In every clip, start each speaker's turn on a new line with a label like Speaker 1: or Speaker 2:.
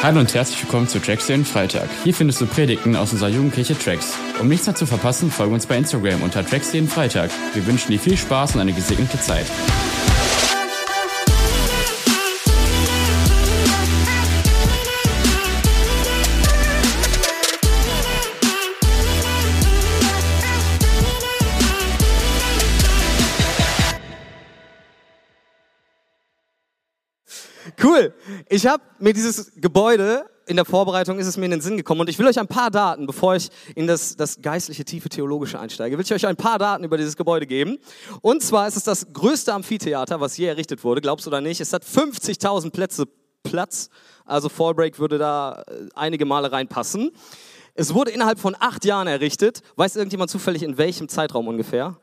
Speaker 1: Hallo und herzlich willkommen zu Tracks den Freitag. Hier findest du Predigten aus unserer Jugendkirche Tracks. Um nichts mehr zu verpassen, folge uns bei Instagram unter Tracks den Freitag. Wir wünschen dir viel Spaß und eine gesegnete Zeit.
Speaker 2: Cool. Ich habe mir dieses Gebäude, in der Vorbereitung ist es mir in den Sinn gekommen und ich will euch ein paar Daten, bevor ich in das, das geistliche, tiefe Theologische einsteige, will ich euch ein paar Daten über dieses Gebäude geben. Und zwar ist es das größte Amphitheater, was je errichtet wurde, glaubst du oder nicht. Es hat 50.000 Plätze Platz, also Fallbreak würde da äh, einige Male reinpassen. Es wurde innerhalb von acht Jahren errichtet. Weiß irgendjemand zufällig in welchem Zeitraum ungefähr?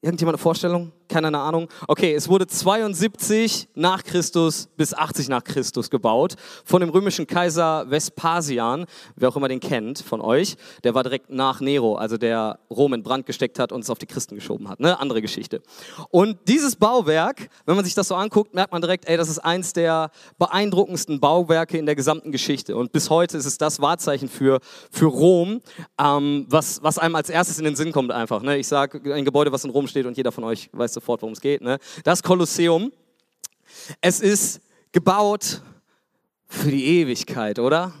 Speaker 2: Irgendjemand eine Vorstellung? Keine Ahnung. Okay, es wurde 72 nach Christus bis 80 nach Christus gebaut von dem römischen Kaiser Vespasian, wer auch immer den kennt von euch. Der war direkt nach Nero, also der Rom in Brand gesteckt hat und es auf die Christen geschoben hat. Ne? Andere Geschichte. Und dieses Bauwerk, wenn man sich das so anguckt, merkt man direkt, ey, das ist eins der beeindruckendsten Bauwerke in der gesamten Geschichte. Und bis heute ist es das Wahrzeichen für, für Rom, ähm, was, was einem als erstes in den Sinn kommt einfach. Ne? Ich sage, ein Gebäude, was in Rom steht und jeder von euch weiß sofort, worum es geht. Ne? Das Kolosseum, es ist gebaut für die Ewigkeit, oder?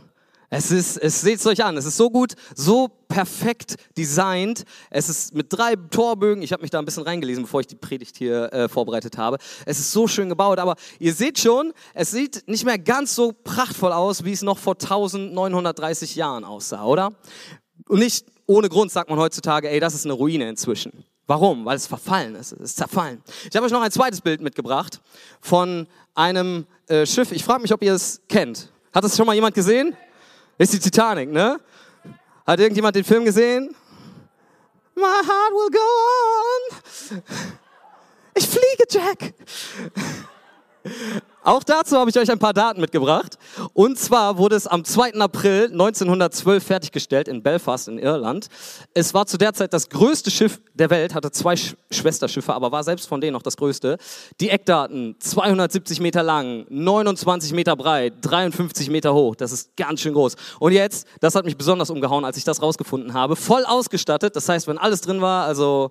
Speaker 2: Es ist, es seht es euch an, es ist so gut, so perfekt designt. Es ist mit drei Torbögen, ich habe mich da ein bisschen reingelesen, bevor ich die Predigt hier äh, vorbereitet habe. Es ist so schön gebaut, aber ihr seht schon, es sieht nicht mehr ganz so prachtvoll aus, wie es noch vor 1930 Jahren aussah, oder? Und nicht ohne Grund sagt man heutzutage, ey, das ist eine Ruine inzwischen. Warum? Weil es verfallen ist. Es ist zerfallen. Ich habe euch noch ein zweites Bild mitgebracht von einem äh, Schiff. Ich frage mich, ob ihr es kennt. Hat es schon mal jemand gesehen? Ist die Titanic, ne? Hat irgendjemand den Film gesehen? My heart will go on. Ich fliege, Jack. Auch dazu habe ich euch ein paar Daten mitgebracht. Und zwar wurde es am 2. April 1912 fertiggestellt in Belfast in Irland. Es war zu der Zeit das größte Schiff der Welt, hatte zwei Sch Schwesterschiffe, aber war selbst von denen noch das größte. Die Eckdaten, 270 Meter lang, 29 Meter breit, 53 Meter hoch. Das ist ganz schön groß. Und jetzt, das hat mich besonders umgehauen, als ich das rausgefunden habe, voll ausgestattet. Das heißt, wenn alles drin war, also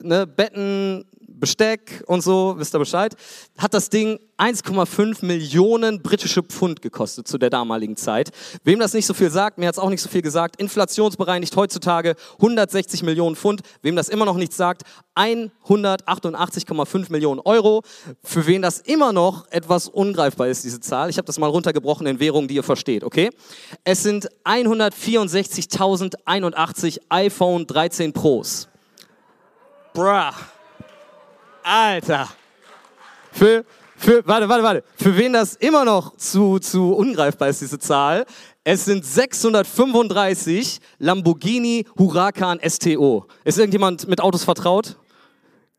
Speaker 2: ne, Betten, Besteck und so, wisst ihr Bescheid, hat das Ding 1,5 Millionen britische Pfund gekostet zu der damaligen Zeit. Wem das nicht so viel sagt, mir hat es auch nicht so viel gesagt, inflationsbereinigt heutzutage 160 Millionen Pfund. Wem das immer noch nichts sagt, 188,5 Millionen Euro. Für wen das immer noch etwas ungreifbar ist, diese Zahl. Ich habe das mal runtergebrochen in Währungen, die ihr versteht, okay? Es sind 164.081 iPhone 13 Pros. Bruh. Alter. Für, für, warte, warte, warte. Für wen das immer noch zu, zu ungreifbar ist, diese Zahl, es sind 635 Lamborghini Huracan STO. Ist irgendjemand mit Autos vertraut?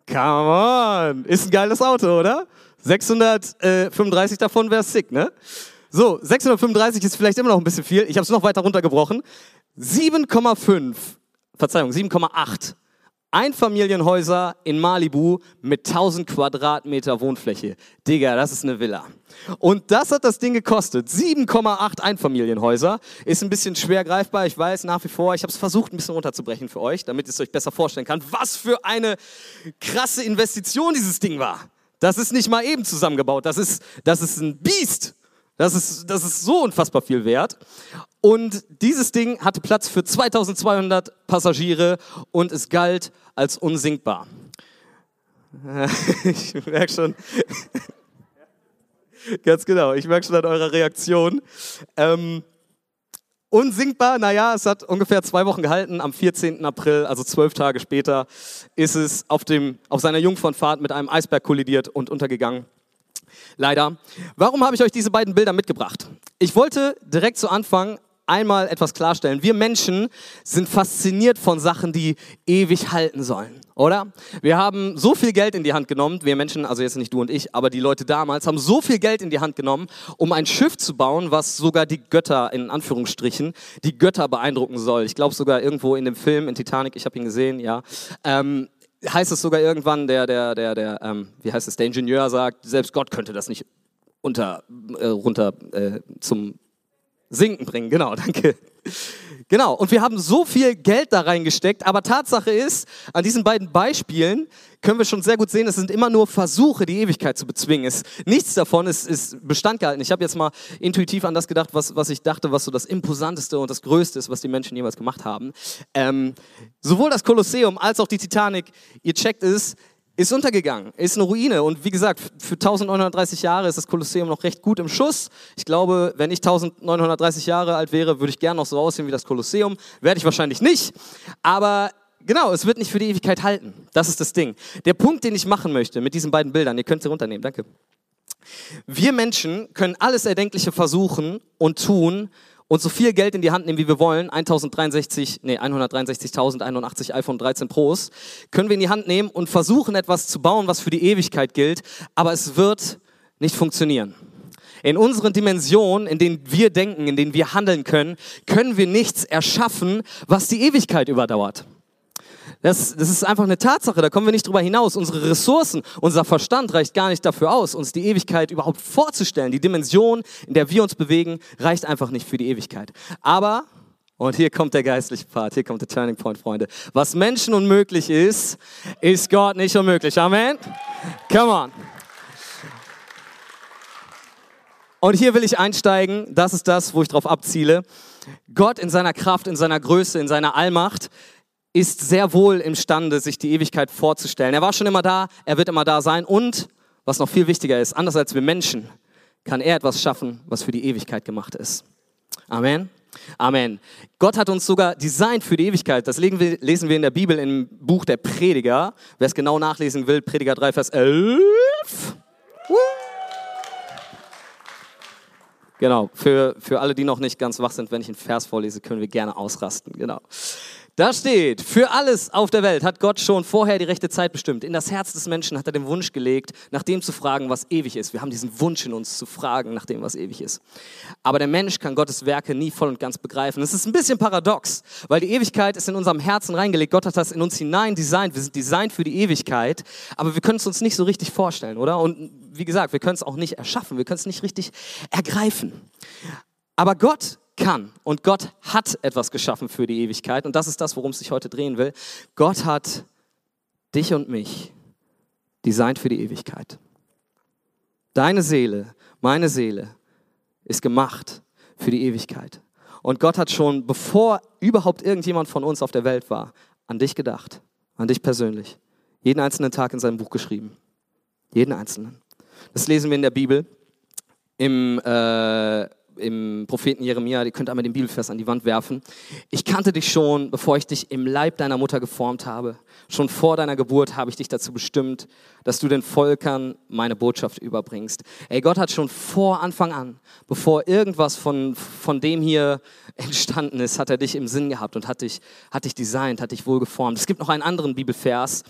Speaker 2: Come on. Ist ein geiles Auto, oder? 635 davon wäre sick, ne? So, 635 ist vielleicht immer noch ein bisschen viel. Ich habe es noch weiter runtergebrochen. 7,5, Verzeihung, 7,8 Einfamilienhäuser in Malibu mit 1000 Quadratmeter Wohnfläche. Digga, das ist eine Villa. Und das hat das Ding gekostet. 7,8 Einfamilienhäuser. Ist ein bisschen schwer greifbar, ich weiß nach wie vor. Ich habe es versucht, ein bisschen runterzubrechen für euch, damit ich es euch besser vorstellen kann, was für eine krasse Investition dieses Ding war. Das ist nicht mal eben zusammengebaut. Das ist, das ist ein Biest. Das ist, das ist so unfassbar viel wert. Und dieses Ding hatte Platz für 2200 Passagiere und es galt als unsinkbar. Ich merke schon, ganz genau, ich merke schon an eurer Reaktion. Ähm, unsinkbar, naja, es hat ungefähr zwei Wochen gehalten. Am 14. April, also zwölf Tage später, ist es auf, dem, auf seiner Jungfernfahrt mit einem Eisberg kollidiert und untergegangen. Leider. Warum habe ich euch diese beiden Bilder mitgebracht? Ich wollte direkt zu Anfang einmal etwas klarstellen. Wir Menschen sind fasziniert von Sachen, die ewig halten sollen, oder? Wir haben so viel Geld in die Hand genommen, wir Menschen, also jetzt nicht du und ich, aber die Leute damals haben so viel Geld in die Hand genommen, um ein Schiff zu bauen, was sogar die Götter, in Anführungsstrichen, die Götter beeindrucken soll. Ich glaube sogar irgendwo in dem Film, in Titanic, ich habe ihn gesehen, ja, ähm, heißt es sogar irgendwann, der, der, der, der, ähm, wie heißt es, der Ingenieur sagt, selbst Gott könnte das nicht unter, äh, runter äh, zum Sinken bringen. Genau, danke. Genau, und wir haben so viel Geld da reingesteckt, aber Tatsache ist, an diesen beiden Beispielen können wir schon sehr gut sehen, es sind immer nur Versuche, die Ewigkeit zu bezwingen. Es, nichts davon ist, ist Bestand gehalten. Ich habe jetzt mal intuitiv an das gedacht, was, was ich dachte, was so das Imposanteste und das Größte ist, was die Menschen jemals gemacht haben. Ähm, sowohl das Kolosseum als auch die Titanic, ihr checkt es, ist untergegangen, ist eine Ruine. Und wie gesagt, für 1930 Jahre ist das Kolosseum noch recht gut im Schuss. Ich glaube, wenn ich 1930 Jahre alt wäre, würde ich gerne noch so aussehen wie das Kolosseum. Werde ich wahrscheinlich nicht. Aber genau, es wird nicht für die Ewigkeit halten. Das ist das Ding. Der Punkt, den ich machen möchte mit diesen beiden Bildern, ihr könnt sie runternehmen, danke. Wir Menschen können alles Erdenkliche versuchen und tun, und so viel Geld in die Hand nehmen, wie wir wollen, 1063, nee, 163.081 iPhone 13 Pros, können wir in die Hand nehmen und versuchen etwas zu bauen, was für die Ewigkeit gilt, aber es wird nicht funktionieren. In unseren Dimensionen, in denen wir denken, in denen wir handeln können, können wir nichts erschaffen, was die Ewigkeit überdauert. Das, das ist einfach eine Tatsache, da kommen wir nicht drüber hinaus. Unsere Ressourcen, unser Verstand reicht gar nicht dafür aus, uns die Ewigkeit überhaupt vorzustellen. Die Dimension, in der wir uns bewegen, reicht einfach nicht für die Ewigkeit. Aber, und hier kommt der geistliche Part, hier kommt der Turning Point, Freunde. Was Menschen unmöglich ist, ist Gott nicht unmöglich. Amen? Come on. Und hier will ich einsteigen, das ist das, wo ich drauf abziele. Gott in seiner Kraft, in seiner Größe, in seiner Allmacht ist sehr wohl imstande, sich die Ewigkeit vorzustellen. Er war schon immer da, er wird immer da sein und, was noch viel wichtiger ist, anders als wir Menschen, kann er etwas schaffen, was für die Ewigkeit gemacht ist. Amen. Amen. Gott hat uns sogar designt für die Ewigkeit. Das lesen wir, in der Bibel im Buch der Prediger. Wer es genau nachlesen will, Prediger 3, Vers 11. Genau, für, für alle, die noch nicht ganz wach sind, wenn ich einen Vers vorlese, können wir gerne ausrasten. Genau. Da steht, für alles auf der Welt hat Gott schon vorher die rechte Zeit bestimmt. In das Herz des Menschen hat er den Wunsch gelegt, nach dem zu fragen, was ewig ist. Wir haben diesen Wunsch in uns zu fragen, nach dem, was ewig ist. Aber der Mensch kann Gottes Werke nie voll und ganz begreifen. Das ist ein bisschen paradox, weil die Ewigkeit ist in unserem Herzen reingelegt. Gott hat das in uns hinein designt. Wir sind designt für die Ewigkeit, aber wir können es uns nicht so richtig vorstellen, oder? Und wie gesagt, wir können es auch nicht erschaffen. Wir können es nicht richtig ergreifen. Aber Gott kann. Und Gott hat etwas geschaffen für die Ewigkeit. Und das ist das, worum es sich heute drehen will. Gott hat dich und mich designt für die Ewigkeit. Deine Seele, meine Seele ist gemacht für die Ewigkeit. Und Gott hat schon, bevor überhaupt irgendjemand von uns auf der Welt war, an dich gedacht, an dich persönlich. Jeden einzelnen Tag in seinem Buch geschrieben. Jeden einzelnen. Das lesen wir in der Bibel im äh, im Propheten Jeremia, ihr könnt einmal den Bibelvers an die Wand werfen. Ich kannte dich schon, bevor ich dich im Leib deiner Mutter geformt habe. Schon vor deiner Geburt habe ich dich dazu bestimmt, dass du den Völkern meine Botschaft überbringst. Ey, Gott hat schon vor Anfang an, bevor irgendwas von, von dem hier entstanden ist, hat er dich im Sinn gehabt und hat dich, hat dich designt, hat dich wohl geformt. Es gibt noch einen anderen Bibelvers,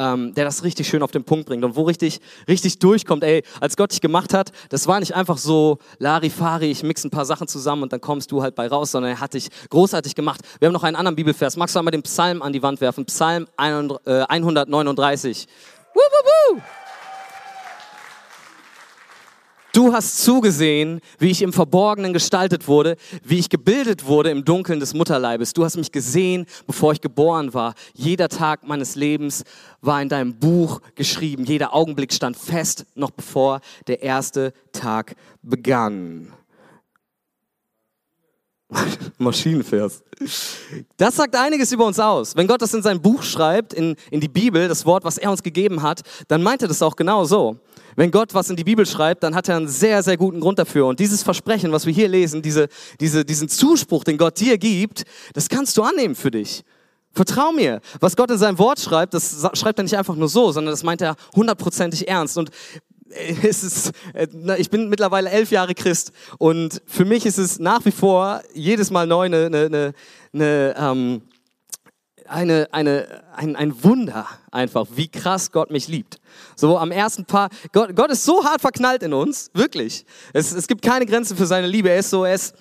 Speaker 2: ähm, der das richtig schön auf den Punkt bringt und wo richtig, richtig durchkommt. Ey, als Gott dich gemacht hat, das war nicht einfach so Larifari, ich mix ein paar Sachen zusammen und dann kommst du halt bei raus, sondern er hat dich großartig gemacht. Wir haben noch einen anderen Bibelvers. Magst du einmal den Psalm an die Wand werfen? Psalm 139. Wuh, wuh, wuh. Du hast zugesehen, wie ich im Verborgenen gestaltet wurde, wie ich gebildet wurde im Dunkeln des Mutterleibes. Du hast mich gesehen, bevor ich geboren war. Jeder Tag meines Lebens war in deinem Buch geschrieben. Jeder Augenblick stand fest, noch bevor der erste Tag begann. Maschinenvers. Das sagt einiges über uns aus. Wenn Gott das in sein Buch schreibt, in, in die Bibel, das Wort, was er uns gegeben hat, dann meint er das auch genau so. Wenn Gott was in die Bibel schreibt, dann hat er einen sehr, sehr guten Grund dafür. Und dieses Versprechen, was wir hier lesen, diese, diese, diesen Zuspruch, den Gott dir gibt, das kannst du annehmen für dich. Vertrau mir. Was Gott in seinem Wort schreibt, das schreibt er nicht einfach nur so, sondern das meint er hundertprozentig ernst. Und es ist, äh, ich bin mittlerweile elf Jahre Christ und für mich ist es nach wie vor jedes Mal neu eine, eine, eine, ähm, eine, eine, ein, ein Wunder einfach, wie krass Gott mich liebt. So am ersten Paar, Gott, Gott ist so hart verknallt in uns, wirklich. Es, es gibt keine Grenzen für seine Liebe. Er ist so, er ist,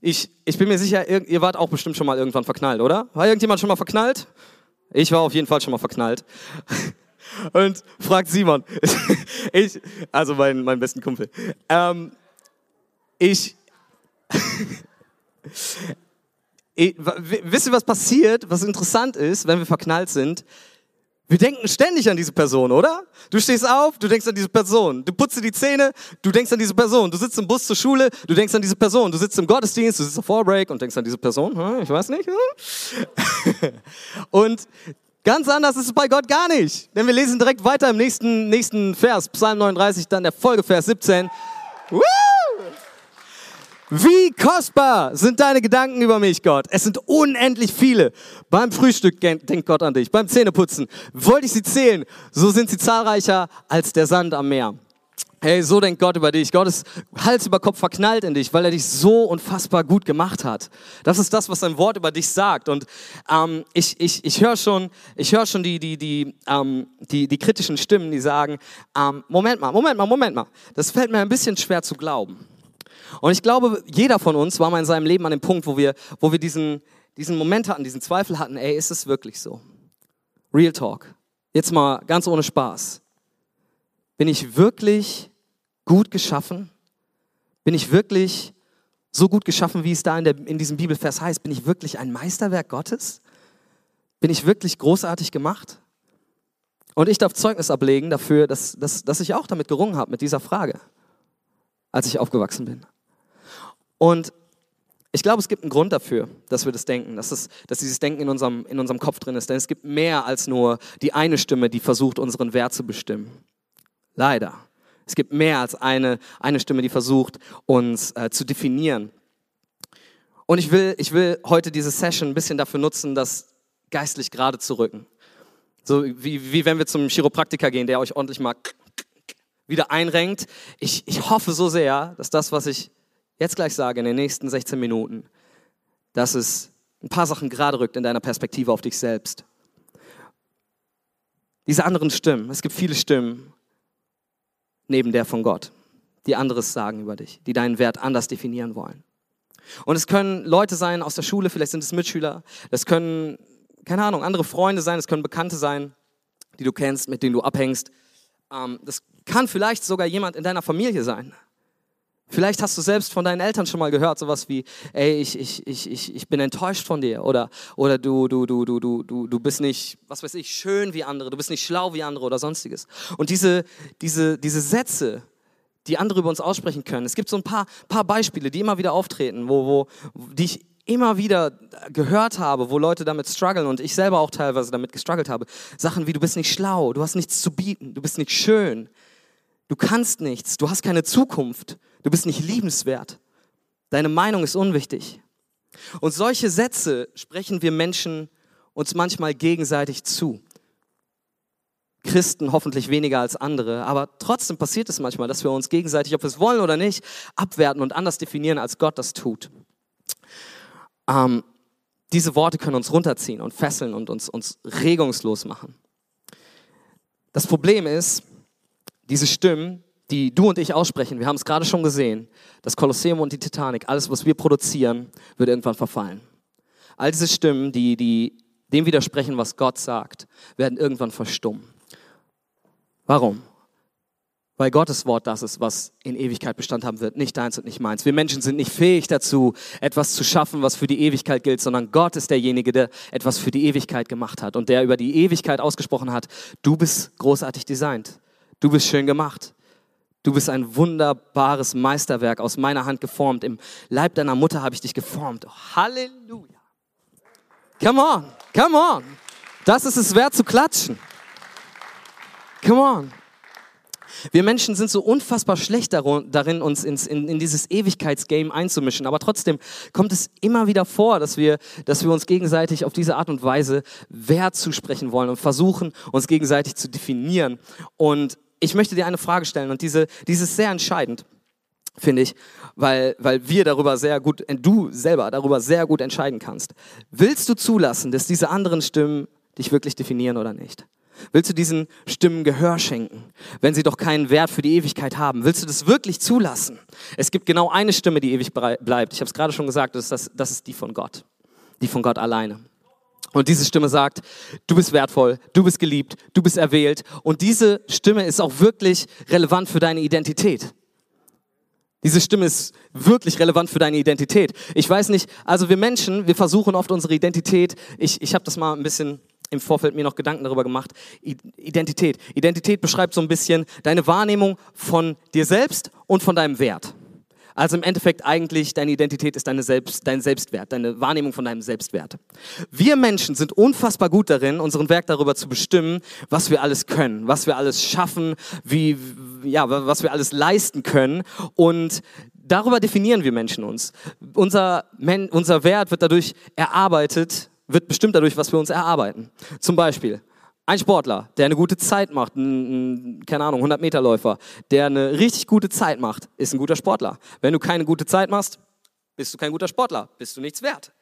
Speaker 2: ich, ich bin mir sicher, ihr wart auch bestimmt schon mal irgendwann verknallt, oder? War irgendjemand schon mal verknallt? Ich war auf jeden Fall schon mal verknallt. und fragt Simon, ich, also meinen mein besten Kumpel, ähm, ich, ich, wisst ihr, was passiert, was interessant ist, wenn wir verknallt sind? Wir denken ständig an diese Person, oder? Du stehst auf, du denkst an diese Person. Du putzt dir die Zähne, du denkst an diese Person. Du sitzt im Bus zur Schule, du denkst an diese Person. Du sitzt im Gottesdienst, du sitzt auf Vorbreak und denkst an diese Person. Hm, ich weiß nicht. Hm? und ganz anders ist es bei Gott gar nicht. Denn wir lesen direkt weiter im nächsten, nächsten Vers, Psalm 39, dann der Folgevers 17. Woo! Wie kostbar sind deine Gedanken über mich, Gott. Es sind unendlich viele. Beim Frühstück denkt Gott an dich. Beim Zähneputzen wollte ich sie zählen. So sind sie zahlreicher als der Sand am Meer. Hey, so denkt Gott über dich. Gott ist Hals über Kopf verknallt in dich, weil er dich so unfassbar gut gemacht hat. Das ist das, was sein Wort über dich sagt. Und ähm, ich, ich, ich höre schon, ich hör schon die, die, die, ähm, die, die kritischen Stimmen, die sagen, ähm, Moment mal, Moment mal, Moment mal. Das fällt mir ein bisschen schwer zu glauben. Und ich glaube, jeder von uns war mal in seinem Leben an dem Punkt, wo wir, wo wir diesen, diesen Moment hatten, diesen Zweifel hatten, ey, ist es wirklich so? Real Talk. Jetzt mal ganz ohne Spaß. Bin ich wirklich gut geschaffen? Bin ich wirklich so gut geschaffen, wie es da in, der, in diesem Bibelvers heißt? Bin ich wirklich ein Meisterwerk Gottes? Bin ich wirklich großartig gemacht? Und ich darf Zeugnis ablegen dafür, dass, dass, dass ich auch damit gerungen habe, mit dieser Frage, als ich aufgewachsen bin. Und ich glaube, es gibt einen Grund dafür, dass wir das denken, dass, es, dass dieses Denken in unserem, in unserem Kopf drin ist. Denn es gibt mehr als nur die eine Stimme, die versucht, unseren Wert zu bestimmen. Leider. Es gibt mehr als eine, eine Stimme, die versucht, uns äh, zu definieren. Und ich will, ich will heute diese Session ein bisschen dafür nutzen, das geistlich gerade zu rücken. So wie, wie wenn wir zum Chiropraktiker gehen, der euch ordentlich mal wieder einrenkt. Ich, ich hoffe so sehr, dass das, was ich jetzt gleich sage, in den nächsten 16 Minuten, dass es ein paar Sachen gerade rückt in deiner Perspektive auf dich selbst. Diese anderen Stimmen, es gibt viele Stimmen neben der von Gott, die anderes sagen über dich, die deinen Wert anders definieren wollen. Und es können Leute sein aus der Schule, vielleicht sind es Mitschüler, es können, keine Ahnung, andere Freunde sein, es können Bekannte sein, die du kennst, mit denen du abhängst. Ähm, das kann vielleicht sogar jemand in deiner Familie sein. Vielleicht hast du selbst von deinen Eltern schon mal gehört, sowas wie, ey, ich, ich, ich, ich, ich bin enttäuscht von dir. Oder, oder du, du, du, du, du, du, du bist nicht, was weiß ich, schön wie andere, du bist nicht schlau wie andere oder sonstiges. Und diese, diese, diese Sätze, die andere über uns aussprechen können, es gibt so ein paar, paar Beispiele, die immer wieder auftreten, wo, wo, die ich immer wieder gehört habe, wo Leute damit strugglen und ich selber auch teilweise damit gestruggelt habe. Sachen wie, du bist nicht schlau, du hast nichts zu bieten, du bist nicht schön, du kannst nichts, du hast keine Zukunft. Du bist nicht liebenswert. Deine Meinung ist unwichtig. Und solche Sätze sprechen wir Menschen uns manchmal gegenseitig zu. Christen hoffentlich weniger als andere, aber trotzdem passiert es manchmal, dass wir uns gegenseitig, ob wir es wollen oder nicht, abwerten und anders definieren, als Gott das tut. Ähm, diese Worte können uns runterziehen und fesseln und uns, uns regungslos machen. Das Problem ist, diese Stimmen, die du und ich aussprechen, wir haben es gerade schon gesehen, das Kolosseum und die Titanic, alles, was wir produzieren, wird irgendwann verfallen. All diese Stimmen, die, die dem widersprechen, was Gott sagt, werden irgendwann verstummen. Warum? Weil Gottes Wort das ist, was in Ewigkeit Bestand haben wird, nicht deins und nicht meins. Wir Menschen sind nicht fähig dazu, etwas zu schaffen, was für die Ewigkeit gilt, sondern Gott ist derjenige, der etwas für die Ewigkeit gemacht hat und der über die Ewigkeit ausgesprochen hat, du bist großartig designt, du bist schön gemacht, Du bist ein wunderbares Meisterwerk aus meiner Hand geformt. Im Leib deiner Mutter habe ich dich geformt. Oh, Halleluja. Come on, come on. Das ist es wert zu klatschen. Come on. Wir Menschen sind so unfassbar schlecht darin, uns ins, in, in dieses Ewigkeitsgame einzumischen. Aber trotzdem kommt es immer wieder vor, dass wir, dass wir uns gegenseitig auf diese Art und Weise Wert zusprechen wollen und versuchen, uns gegenseitig zu definieren. Und ich möchte dir eine Frage stellen und diese, diese ist sehr entscheidend, finde ich, weil, weil wir darüber sehr gut, äh, du selber darüber sehr gut entscheiden kannst. Willst du zulassen, dass diese anderen Stimmen dich wirklich definieren oder nicht? Willst du diesen Stimmen Gehör schenken, wenn sie doch keinen Wert für die Ewigkeit haben? Willst du das wirklich zulassen? Es gibt genau eine Stimme, die ewig bleibt. Ich habe es gerade schon gesagt, das ist, das, das ist die von Gott. Die von Gott alleine. Und diese Stimme sagt, du bist wertvoll, du bist geliebt, du bist erwählt. Und diese Stimme ist auch wirklich relevant für deine Identität. Diese Stimme ist wirklich relevant für deine Identität. Ich weiß nicht, also wir Menschen, wir versuchen oft unsere Identität, ich, ich habe das mal ein bisschen im Vorfeld mir noch Gedanken darüber gemacht, Identität. Identität beschreibt so ein bisschen deine Wahrnehmung von dir selbst und von deinem Wert. Also im Endeffekt eigentlich deine Identität ist deine Selbst, dein Selbstwert, deine Wahrnehmung von deinem Selbstwert. Wir Menschen sind unfassbar gut darin, unseren Werk darüber zu bestimmen, was wir alles können, was wir alles schaffen, wie, ja, was wir alles leisten können. Und darüber definieren wir Menschen uns. Unser, unser Wert wird dadurch erarbeitet, wird bestimmt dadurch, was wir uns erarbeiten. Zum Beispiel, ein Sportler, der eine gute Zeit macht, ein, ein, keine Ahnung, 100-Meter-Läufer, der eine richtig gute Zeit macht, ist ein guter Sportler. Wenn du keine gute Zeit machst, bist du kein guter Sportler, bist du nichts wert.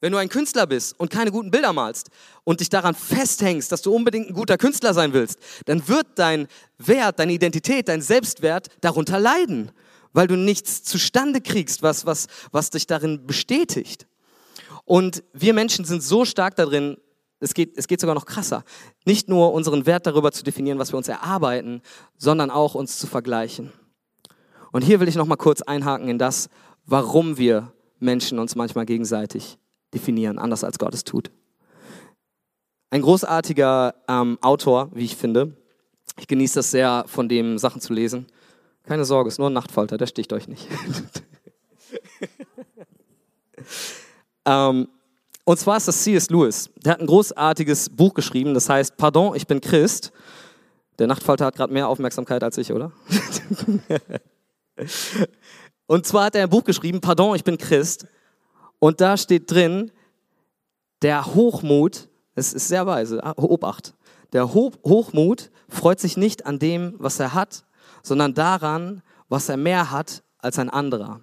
Speaker 2: Wenn du ein Künstler bist und keine guten Bilder malst und dich daran festhängst, dass du unbedingt ein guter Künstler sein willst, dann wird dein Wert, deine Identität, dein Selbstwert darunter leiden, weil du nichts zustande kriegst, was, was, was dich darin bestätigt. Und wir Menschen sind so stark darin, es geht, es geht sogar noch krasser. Nicht nur unseren Wert darüber zu definieren, was wir uns erarbeiten, sondern auch uns zu vergleichen. Und hier will ich noch mal kurz einhaken in das, warum wir Menschen uns manchmal gegenseitig definieren, anders als Gott es tut. Ein großartiger ähm, Autor, wie ich finde. Ich genieße das sehr, von dem Sachen zu lesen. Keine Sorge, es ist nur ein Nachtfalter, der sticht euch nicht. ähm, und zwar ist das C.S. Lewis. Der hat ein großartiges Buch geschrieben, das heißt Pardon, ich bin Christ. Der Nachtfalter hat gerade mehr Aufmerksamkeit als ich, oder? und zwar hat er ein Buch geschrieben, Pardon, ich bin Christ. Und da steht drin, der Hochmut, es ist sehr weise, ah, Obacht, der Ho Hochmut freut sich nicht an dem, was er hat, sondern daran, was er mehr hat als ein anderer.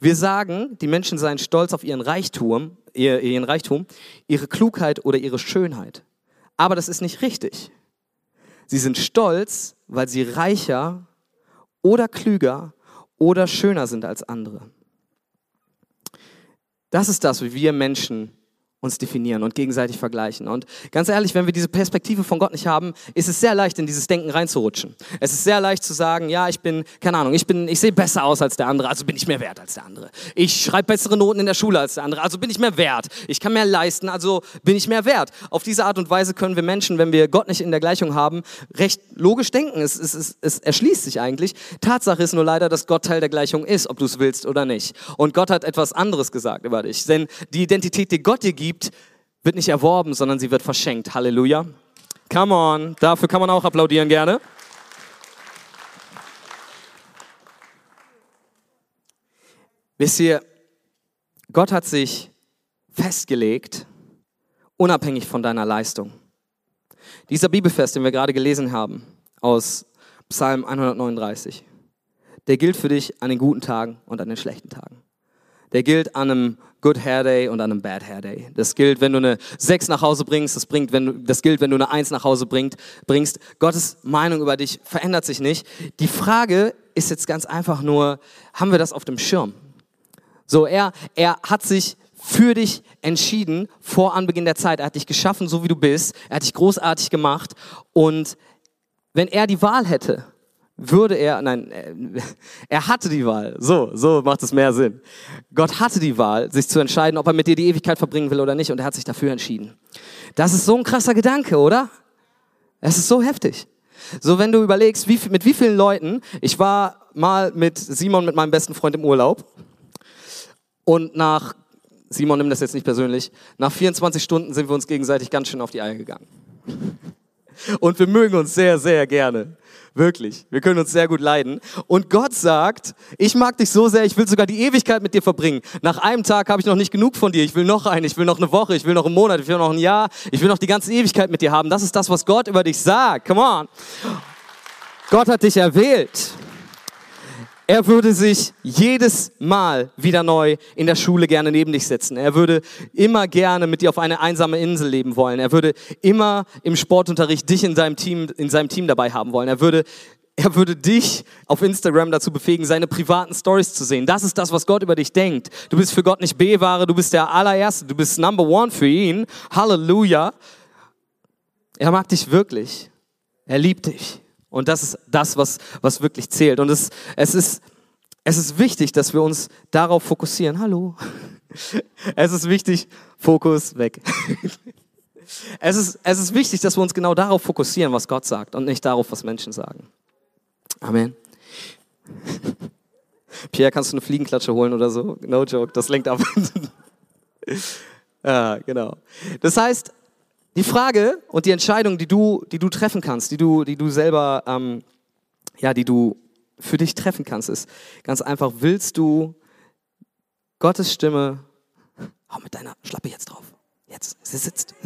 Speaker 2: Wir sagen, die Menschen seien stolz auf ihren Reichtum, ihren Reichtum, ihre Klugheit oder ihre Schönheit. Aber das ist nicht richtig. Sie sind stolz, weil sie reicher oder klüger oder schöner sind als andere. Das ist das, wie wir Menschen uns definieren und gegenseitig vergleichen. Und ganz ehrlich, wenn wir diese Perspektive von Gott nicht haben, ist es sehr leicht, in dieses Denken reinzurutschen. Es ist sehr leicht zu sagen, ja, ich bin, keine Ahnung, ich bin, ich sehe besser aus als der andere, also bin ich mehr wert als der andere. Ich schreibe bessere Noten in der Schule als der andere, also bin ich mehr wert. Ich kann mehr leisten, also bin ich mehr wert. Auf diese Art und Weise können wir Menschen, wenn wir Gott nicht in der Gleichung haben, recht logisch denken. Es, es, es, es erschließt sich eigentlich. Tatsache ist nur leider, dass Gott Teil der Gleichung ist, ob du es willst oder nicht. Und Gott hat etwas anderes gesagt über dich. Denn die Identität, die Gott dir gibt, gibt, wird nicht erworben, sondern sie wird verschenkt. Halleluja. Come on, dafür kann man auch applaudieren gerne. Wisst ihr, Gott hat sich festgelegt, unabhängig von deiner Leistung. Dieser Bibelfest, den wir gerade gelesen haben, aus Psalm 139, der gilt für dich an den guten Tagen und an den schlechten Tagen. Der gilt an einem Good Hair Day und an einem Bad Hair Day. Das gilt, wenn du eine 6 nach Hause bringst, das, bringt, wenn du, das gilt, wenn du eine 1 nach Hause bringt, bringst. Gottes Meinung über dich verändert sich nicht. Die Frage ist jetzt ganz einfach nur, haben wir das auf dem Schirm? So, er, er hat sich für dich entschieden vor Anbeginn der Zeit. Er hat dich geschaffen, so wie du bist. Er hat dich großartig gemacht. Und wenn er die Wahl hätte, würde er, nein, äh, er hatte die Wahl. So, so macht es mehr Sinn. Gott hatte die Wahl, sich zu entscheiden, ob er mit dir die Ewigkeit verbringen will oder nicht, und er hat sich dafür entschieden. Das ist so ein krasser Gedanke, oder? Es ist so heftig. So, wenn du überlegst, wie, mit wie vielen Leuten, ich war mal mit Simon, mit meinem besten Freund im Urlaub, und nach, Simon nimmt das jetzt nicht persönlich, nach 24 Stunden sind wir uns gegenseitig ganz schön auf die Eier gegangen. Und wir mögen uns sehr, sehr gerne. Wirklich. Wir können uns sehr gut leiden. Und Gott sagt, ich mag dich so sehr, ich will sogar die Ewigkeit mit dir verbringen. Nach einem Tag habe ich noch nicht genug von dir. Ich will noch einen, ich will noch eine Woche, ich will noch einen Monat, ich will noch ein Jahr, ich will noch die ganze Ewigkeit mit dir haben. Das ist das, was Gott über dich sagt. Come on. Gott hat dich erwählt. Er würde sich jedes Mal wieder neu in der Schule gerne neben dich setzen. Er würde immer gerne mit dir auf eine einsame Insel leben wollen. Er würde immer im Sportunterricht dich in seinem Team, in seinem Team dabei haben wollen. Er würde er würde dich auf Instagram dazu befähigen, seine privaten Stories zu sehen. Das ist das, was Gott über dich denkt. Du bist für Gott nicht B-Ware, du bist der allererste, du bist Number One für ihn. Halleluja. Er mag dich wirklich. Er liebt dich. Und das ist das, was, was wirklich zählt. Und es, es, ist, es ist wichtig, dass wir uns darauf fokussieren. Hallo. Es ist wichtig, Fokus weg. Es ist, es ist wichtig, dass wir uns genau darauf fokussieren, was Gott sagt und nicht darauf, was Menschen sagen. Amen. Pierre, kannst du eine Fliegenklatsche holen oder so? No joke, das lenkt ab. ja, genau. Das heißt, die Frage und die Entscheidung, die du, die du treffen kannst, die du, die du selber, ähm, ja, die du für dich treffen kannst, ist ganz einfach, willst du Gottes Stimme, hau mit deiner Schlappe jetzt drauf, jetzt, sie sitzt.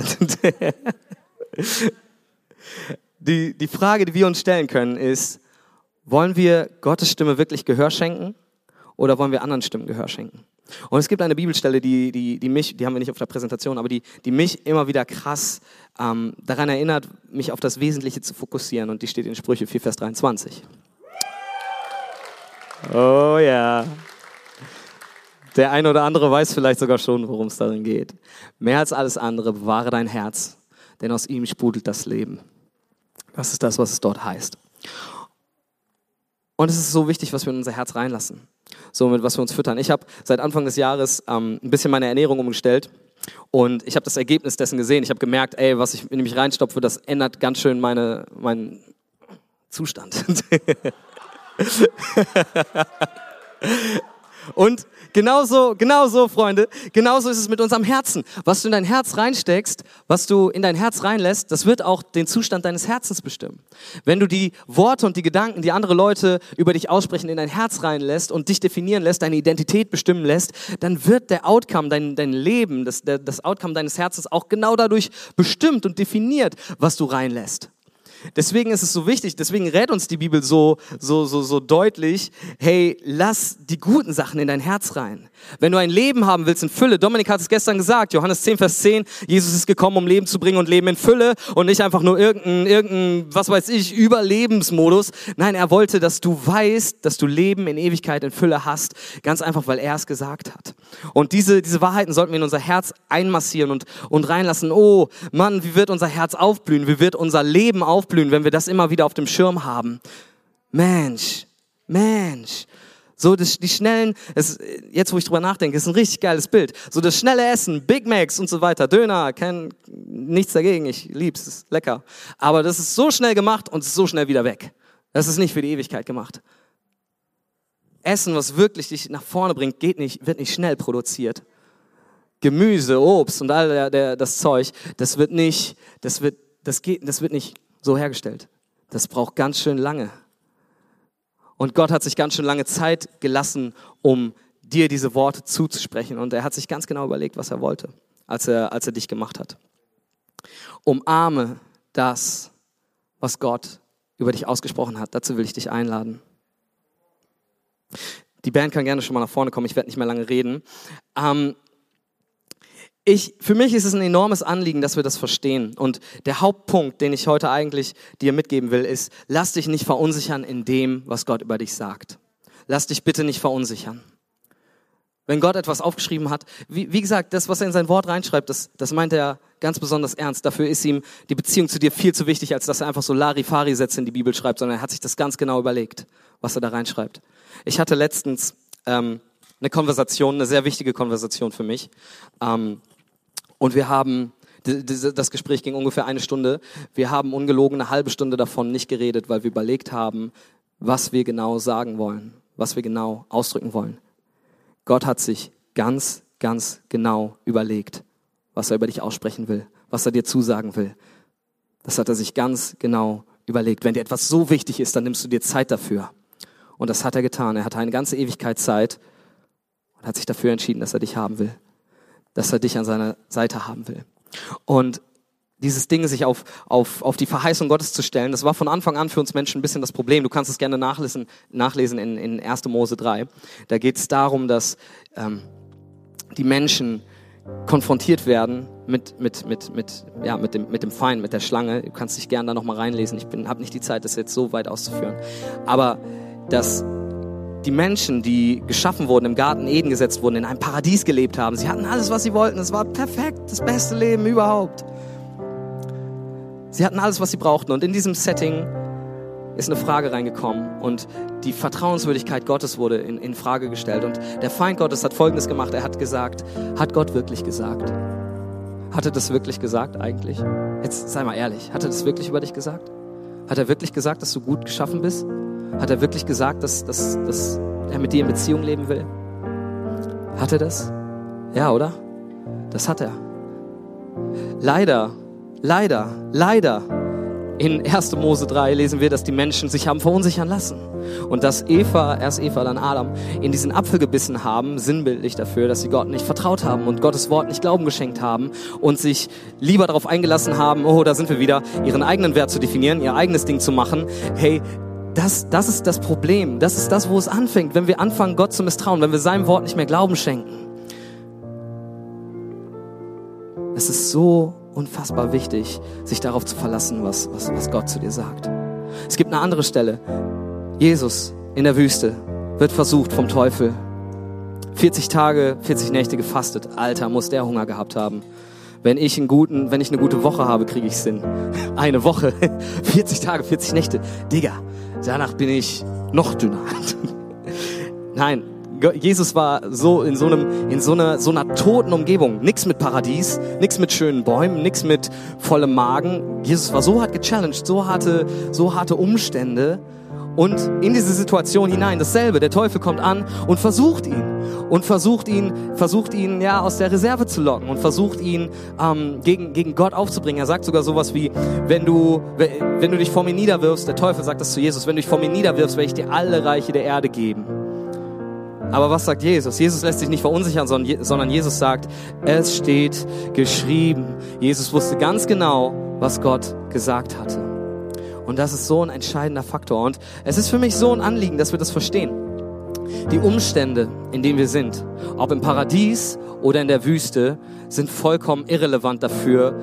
Speaker 2: die, die Frage, die wir uns stellen können, ist, wollen wir Gottes Stimme wirklich Gehör schenken oder wollen wir anderen Stimmen Gehör schenken? Und es gibt eine Bibelstelle, die, die, die mich, die haben wir nicht auf der Präsentation, aber die, die mich immer wieder krass ähm, daran erinnert, mich auf das Wesentliche zu fokussieren. Und die steht in Sprüche 4, Vers 23. Oh ja. Der eine oder andere weiß vielleicht sogar schon, worum es darin geht. Mehr als alles andere, bewahre dein Herz, denn aus ihm sprudelt das Leben. Das ist das, was es dort heißt. Und es ist so wichtig, was wir in unser Herz reinlassen so mit was wir uns füttern. Ich habe seit Anfang des Jahres ähm, ein bisschen meine Ernährung umgestellt und ich habe das Ergebnis dessen gesehen. Ich habe gemerkt, ey, was ich in mich reinstopfe, das ändert ganz schön meine, meinen Zustand. und Genauso, genauso, Freunde, genauso ist es mit unserem Herzen. Was du in dein Herz reinsteckst, was du in dein Herz reinlässt, das wird auch den Zustand deines Herzens bestimmen. Wenn du die Worte und die Gedanken, die andere Leute über dich aussprechen, in dein Herz reinlässt und dich definieren lässt, deine Identität bestimmen lässt, dann wird der Outcome, dein, dein Leben, das, der, das Outcome deines Herzens auch genau dadurch bestimmt und definiert, was du reinlässt. Deswegen ist es so wichtig, deswegen rät uns die Bibel so, so, so, so deutlich, hey, lass die guten Sachen in dein Herz rein. Wenn du ein Leben haben willst in Fülle, Dominik hat es gestern gesagt, Johannes 10, Vers 10, Jesus ist gekommen, um Leben zu bringen und Leben in Fülle und nicht einfach nur irgendein, irgendein was weiß ich, Überlebensmodus. Nein, er wollte, dass du weißt, dass du Leben in Ewigkeit in Fülle hast, ganz einfach, weil er es gesagt hat. Und diese, diese Wahrheiten sollten wir in unser Herz einmassieren und, und reinlassen. Oh Mann, wie wird unser Herz aufblühen, wie wird unser Leben aufblühen, wenn wir das immer wieder auf dem Schirm haben. Mensch, Mensch, so das, die schnellen, es, jetzt wo ich drüber nachdenke, ist ein richtig geiles Bild. So das schnelle Essen, Big Macs und so weiter, Döner, kein, nichts dagegen, ich lieb's, ist lecker. Aber das ist so schnell gemacht und so schnell wieder weg. Das ist nicht für die Ewigkeit gemacht. Essen, was wirklich dich nach vorne bringt, geht nicht, wird nicht schnell produziert. Gemüse, Obst und all der, der, das Zeug, das wird nicht, das wird, das geht, das wird nicht so hergestellt. Das braucht ganz schön lange. Und Gott hat sich ganz schön lange Zeit gelassen, um dir diese Worte zuzusprechen. Und er hat sich ganz genau überlegt, was er wollte, als er, als er dich gemacht hat. Umarme das, was Gott über dich ausgesprochen hat. Dazu will ich dich einladen. Die Band kann gerne schon mal nach vorne kommen, ich werde nicht mehr lange reden. Ähm, ich, für mich ist es ein enormes Anliegen, dass wir das verstehen. Und der Hauptpunkt, den ich heute eigentlich dir mitgeben will, ist, lass dich nicht verunsichern in dem, was Gott über dich sagt. Lass dich bitte nicht verunsichern. Wenn Gott etwas aufgeschrieben hat, wie, wie gesagt, das, was er in sein Wort reinschreibt, das, das meint er ganz besonders ernst. Dafür ist ihm die Beziehung zu dir viel zu wichtig, als dass er einfach so Larifari-Sätze in die Bibel schreibt, sondern er hat sich das ganz genau überlegt, was er da reinschreibt. Ich hatte letztens ähm, eine Konversation, eine sehr wichtige Konversation für mich. Ähm, und wir haben, das Gespräch ging ungefähr eine Stunde. Wir haben ungelogen eine halbe Stunde davon nicht geredet, weil wir überlegt haben, was wir genau sagen wollen, was wir genau ausdrücken wollen. Gott hat sich ganz, ganz genau überlegt, was er über dich aussprechen will, was er dir zusagen will. Das hat er sich ganz genau überlegt. Wenn dir etwas so wichtig ist, dann nimmst du dir Zeit dafür. Und das hat er getan. Er hatte eine ganze Ewigkeit Zeit und hat sich dafür entschieden, dass er dich haben will dass er dich an seiner Seite haben will. Und dieses Ding, sich auf, auf, auf die Verheißung Gottes zu stellen, das war von Anfang an für uns Menschen ein bisschen das Problem. Du kannst es gerne nachlesen, nachlesen in, in 1. Mose 3. Da geht es darum, dass ähm, die Menschen konfrontiert werden mit, mit, mit, mit, ja, mit, dem, mit dem Feind, mit der Schlange. Du kannst dich gerne da nochmal reinlesen. Ich habe nicht die Zeit, das jetzt so weit auszuführen. Aber dass die Menschen, die geschaffen wurden, im Garten Eden gesetzt wurden, in einem Paradies gelebt haben. Sie hatten alles, was sie wollten. Es war perfekt, das beste Leben überhaupt. Sie hatten alles, was sie brauchten. Und in diesem Setting ist eine Frage reingekommen und die Vertrauenswürdigkeit Gottes wurde in, in Frage gestellt. Und der Feind Gottes hat Folgendes gemacht. Er hat gesagt, hat Gott wirklich gesagt? Hat er das wirklich gesagt eigentlich? Jetzt sei mal ehrlich, hat er das wirklich über dich gesagt? Hat er wirklich gesagt, dass du gut geschaffen bist? Hat er wirklich gesagt, dass, dass, dass er mit dir in Beziehung leben will? Hat er das? Ja, oder? Das hat er. Leider, leider, leider in 1. Mose 3 lesen wir, dass die Menschen sich haben verunsichern lassen. Und dass Eva, erst Eva, dann Adam, in diesen Apfel gebissen haben, sinnbildlich dafür, dass sie Gott nicht vertraut haben und Gottes Wort nicht Glauben geschenkt haben und sich lieber darauf eingelassen haben, oh, da sind wir wieder, ihren eigenen Wert zu definieren, ihr eigenes Ding zu machen. Hey, das, das ist das Problem. Das ist das, wo es anfängt, wenn wir anfangen, Gott zu misstrauen, wenn wir seinem Wort nicht mehr Glauben schenken. Es ist so unfassbar wichtig, sich darauf zu verlassen, was, was, was Gott zu dir sagt. Es gibt eine andere Stelle. Jesus in der Wüste wird versucht vom Teufel. 40 Tage, 40 Nächte gefastet. Alter, muss der Hunger gehabt haben. Wenn ich, einen guten, wenn ich eine gute Woche habe, kriege ich hin. Eine Woche, 40 Tage, 40 Nächte. Digga, danach bin ich noch dünner. Nein, Jesus war so in so einem, in so einer, so einer toten Umgebung. Nix mit Paradies, nix mit schönen Bäumen, nix mit vollem Magen. Jesus war so hart gechallenged, so harte, so harte Umstände. Und in diese Situation hinein dasselbe. Der Teufel kommt an und versucht ihn und versucht ihn, versucht ihn ja aus der Reserve zu locken und versucht ihn ähm, gegen gegen Gott aufzubringen. Er sagt sogar sowas wie, wenn du wenn du dich vor mir niederwirfst, der Teufel sagt das zu Jesus, wenn du dich vor mir niederwirfst, werde ich dir alle Reiche der Erde geben. Aber was sagt Jesus? Jesus lässt sich nicht verunsichern, sondern Jesus sagt, es steht geschrieben. Jesus wusste ganz genau, was Gott gesagt hatte. Und das ist so ein entscheidender Faktor. Und es ist für mich so ein Anliegen, dass wir das verstehen. Die Umstände, in denen wir sind, ob im Paradies oder in der Wüste, sind vollkommen irrelevant dafür,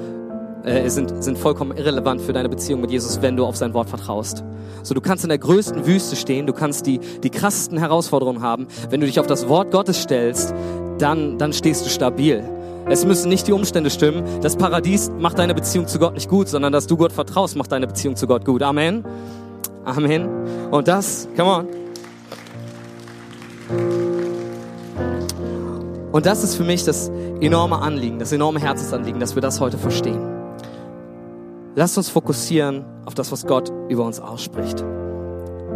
Speaker 2: äh, sind, sind vollkommen irrelevant für deine Beziehung mit Jesus, wenn du auf sein Wort vertraust. So, du kannst in der größten Wüste stehen, du kannst die, die krassesten Herausforderungen haben. Wenn du dich auf das Wort Gottes stellst, dann, dann stehst du stabil. Es müssen nicht die Umstände stimmen. Das Paradies macht deine Beziehung zu Gott nicht gut, sondern dass du Gott vertraust, macht deine Beziehung zu Gott gut. Amen. Amen. Und das, come on. Und das ist für mich das enorme Anliegen, das enorme Herzensanliegen, dass wir das heute verstehen. Lasst uns fokussieren auf das, was Gott über uns ausspricht.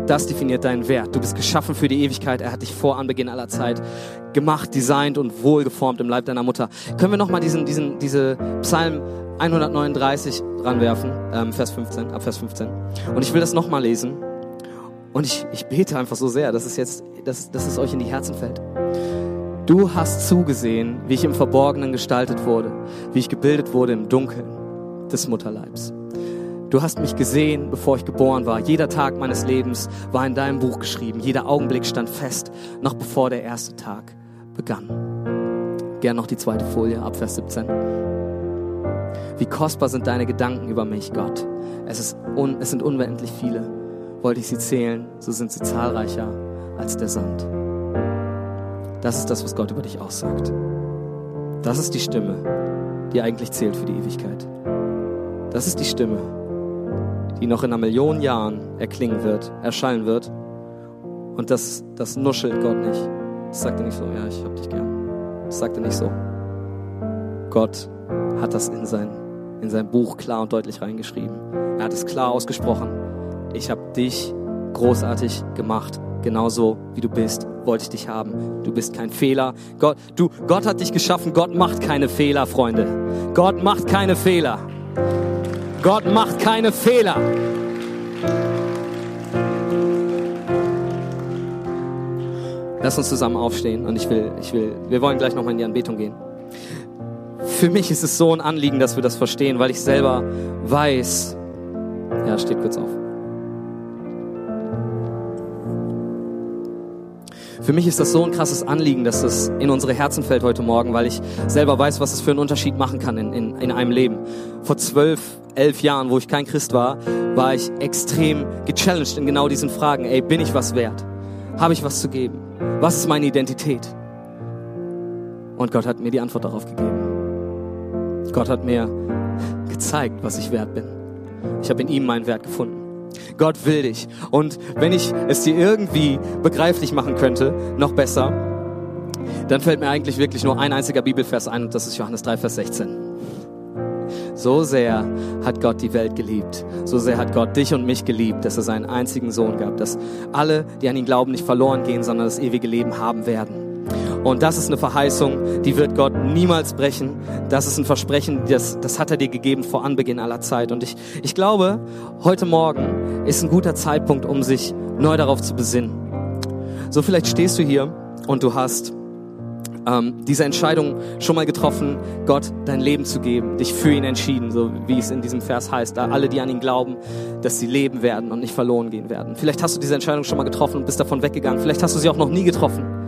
Speaker 2: Das definiert deinen Wert. Du bist geschaffen für die Ewigkeit. Er hat dich vor Anbeginn aller Zeit gemacht, designt und wohlgeformt im Leib deiner Mutter. Können wir nochmal diesen, diesen, diese Psalm 139 ranwerfen, ähm, Vers 15, ab Vers 15. Und ich will das nochmal lesen. Und ich, ich bete einfach so sehr, dass es jetzt, dass, dass es euch in die Herzen fällt. Du hast zugesehen, wie ich im Verborgenen gestaltet wurde, wie ich gebildet wurde im Dunkeln des Mutterleibs. Du hast mich gesehen, bevor ich geboren war. Jeder Tag meines Lebens war in deinem Buch geschrieben. Jeder Augenblick stand fest, noch bevor der erste Tag begann. Gern noch die zweite Folie, ab Vers 17. Wie kostbar sind deine Gedanken über mich, Gott. Es, ist un, es sind unendlich viele. Wollte ich sie zählen, so sind sie zahlreicher als der Sand. Das ist das, was Gott über dich aussagt. Das ist die Stimme, die eigentlich zählt für die Ewigkeit. Das ist die Stimme, die noch in einer Million Jahren erklingen wird, erschallen wird. Und das, das nuschelt Gott nicht. Das sagt er nicht so, ja, ich hab dich gern. Das sagt er nicht so. Gott hat das in sein, in sein Buch klar und deutlich reingeschrieben. Er hat es klar ausgesprochen. Ich habe dich großartig gemacht. Genauso wie du bist, wollte ich dich haben. Du bist kein Fehler. Gott, du, Gott hat dich geschaffen. Gott macht keine Fehler, Freunde. Gott macht keine Fehler. Gott macht keine Fehler. Lass uns zusammen aufstehen und ich will, ich will, wir wollen gleich nochmal in die Anbetung gehen. Für mich ist es so ein Anliegen, dass wir das verstehen, weil ich selber weiß, ja, steht kurz auf. Für mich ist das so ein krasses Anliegen, dass das in unsere Herzen fällt heute Morgen, weil ich selber weiß, was es für einen Unterschied machen kann in, in, in einem Leben. Vor zwölf, elf Jahren, wo ich kein Christ war, war ich extrem gechallenged in genau diesen Fragen. Ey, bin ich was wert? Habe ich was zu geben? Was ist meine Identität? Und Gott hat mir die Antwort darauf gegeben. Gott hat mir gezeigt, was ich wert bin. Ich habe in ihm meinen Wert gefunden. Gott will dich. Und wenn ich es dir irgendwie begreiflich machen könnte, noch besser, dann fällt mir eigentlich wirklich nur ein einziger Bibelvers ein und das ist Johannes 3, Vers 16. So sehr hat Gott die Welt geliebt. So sehr hat Gott dich und mich geliebt, dass er seinen einzigen Sohn gab, dass alle, die an ihn glauben, nicht verloren gehen, sondern das ewige Leben haben werden. Und das ist eine Verheißung, die wird Gott niemals brechen. Das ist ein Versprechen, das, das hat er dir gegeben vor Anbeginn aller Zeit. Und ich, ich glaube, heute Morgen ist ein guter Zeitpunkt, um sich neu darauf zu besinnen. So vielleicht stehst du hier und du hast ähm, diese Entscheidung schon mal getroffen, Gott dein Leben zu geben, dich für ihn entschieden, so wie es in diesem Vers heißt, da alle, die an ihn glauben, dass sie leben werden und nicht verloren gehen werden. Vielleicht hast du diese Entscheidung schon mal getroffen und bist davon weggegangen. Vielleicht hast du sie auch noch nie getroffen.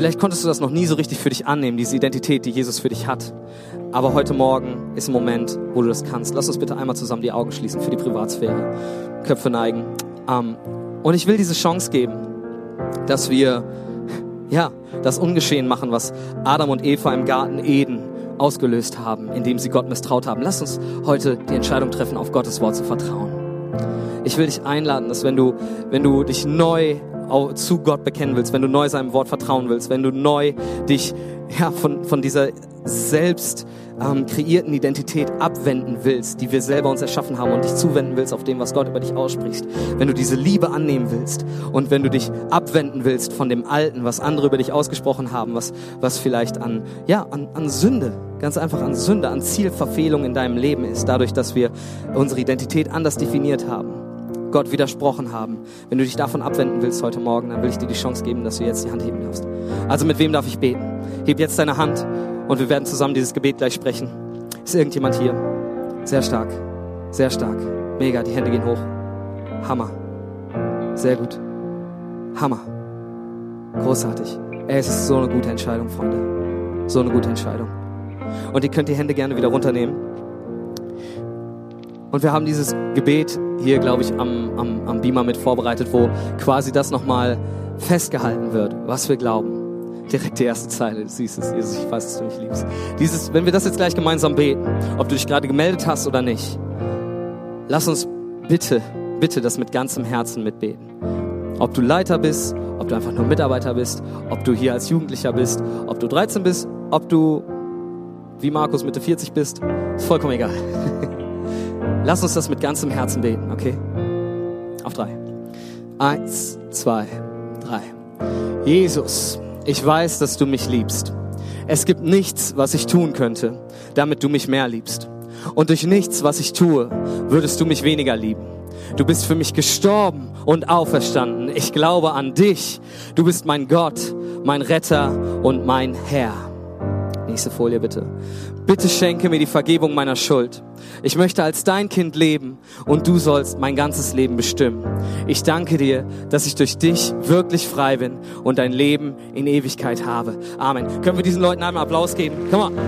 Speaker 2: Vielleicht konntest du das noch nie so richtig für dich annehmen, diese Identität, die Jesus für dich hat. Aber heute Morgen ist ein Moment, wo du das kannst. Lass uns bitte einmal zusammen die Augen schließen für die Privatsphäre. Köpfe neigen. Ähm, und ich will diese Chance geben, dass wir, ja, das Ungeschehen machen, was Adam und Eva im Garten Eden ausgelöst haben, indem sie Gott misstraut haben. Lass uns heute die Entscheidung treffen, auf Gottes Wort zu vertrauen. Ich will dich einladen, dass wenn du, wenn du dich neu zu Gott bekennen willst, wenn du neu seinem Wort vertrauen willst, wenn du neu dich ja, von, von dieser selbst ähm, kreierten Identität abwenden willst, die wir selber uns erschaffen haben und dich zuwenden willst auf dem, was Gott über dich ausspricht, wenn du diese Liebe annehmen willst und wenn du dich abwenden willst von dem Alten, was andere über dich ausgesprochen haben, was, was vielleicht an, ja, an, an Sünde, ganz einfach an Sünde, an Zielverfehlung in deinem Leben ist, dadurch, dass wir unsere Identität anders definiert haben Gott widersprochen haben. Wenn du dich davon abwenden willst heute Morgen, dann will ich dir die Chance geben, dass du jetzt die Hand heben darfst. Also mit wem darf ich beten? Heb jetzt deine Hand und wir werden zusammen dieses Gebet gleich sprechen. Ist irgendjemand hier? Sehr stark, sehr stark. Mega, die Hände gehen hoch. Hammer. Sehr gut. Hammer. Großartig. Ey, es ist so eine gute Entscheidung, Freunde. So eine gute Entscheidung. Und ihr könnt die Hände gerne wieder runternehmen. Und wir haben dieses Gebet hier, glaube ich, am, am, am Beamer mit vorbereitet, wo quasi das nochmal festgehalten wird, was wir glauben. Direkt die erste Zeile, du siehst es, Jesus, ich weiß, dass du mich liebst. Dieses, wenn wir das jetzt gleich gemeinsam beten, ob du dich gerade gemeldet hast oder nicht, lass uns bitte, bitte das mit ganzem Herzen mitbeten. Ob du Leiter bist, ob du einfach nur Mitarbeiter bist, ob du hier als Jugendlicher bist, ob du 13 bist, ob du wie Markus Mitte 40 bist, ist vollkommen egal. Lass uns das mit ganzem Herzen beten, okay? Auf drei. Eins, zwei, drei. Jesus, ich weiß, dass du mich liebst. Es gibt nichts, was ich tun könnte, damit du mich mehr liebst. Und durch nichts, was ich tue, würdest du mich weniger lieben. Du bist für mich gestorben und auferstanden. Ich glaube an dich. Du bist mein Gott, mein Retter und mein Herr. Nächste Folie bitte. Bitte schenke mir die Vergebung meiner Schuld. Ich möchte als dein Kind leben und du sollst mein ganzes Leben bestimmen. Ich danke dir, dass ich durch dich wirklich frei bin und dein Leben in Ewigkeit habe. Amen. Können wir diesen Leuten einmal Applaus geben? Komm mal.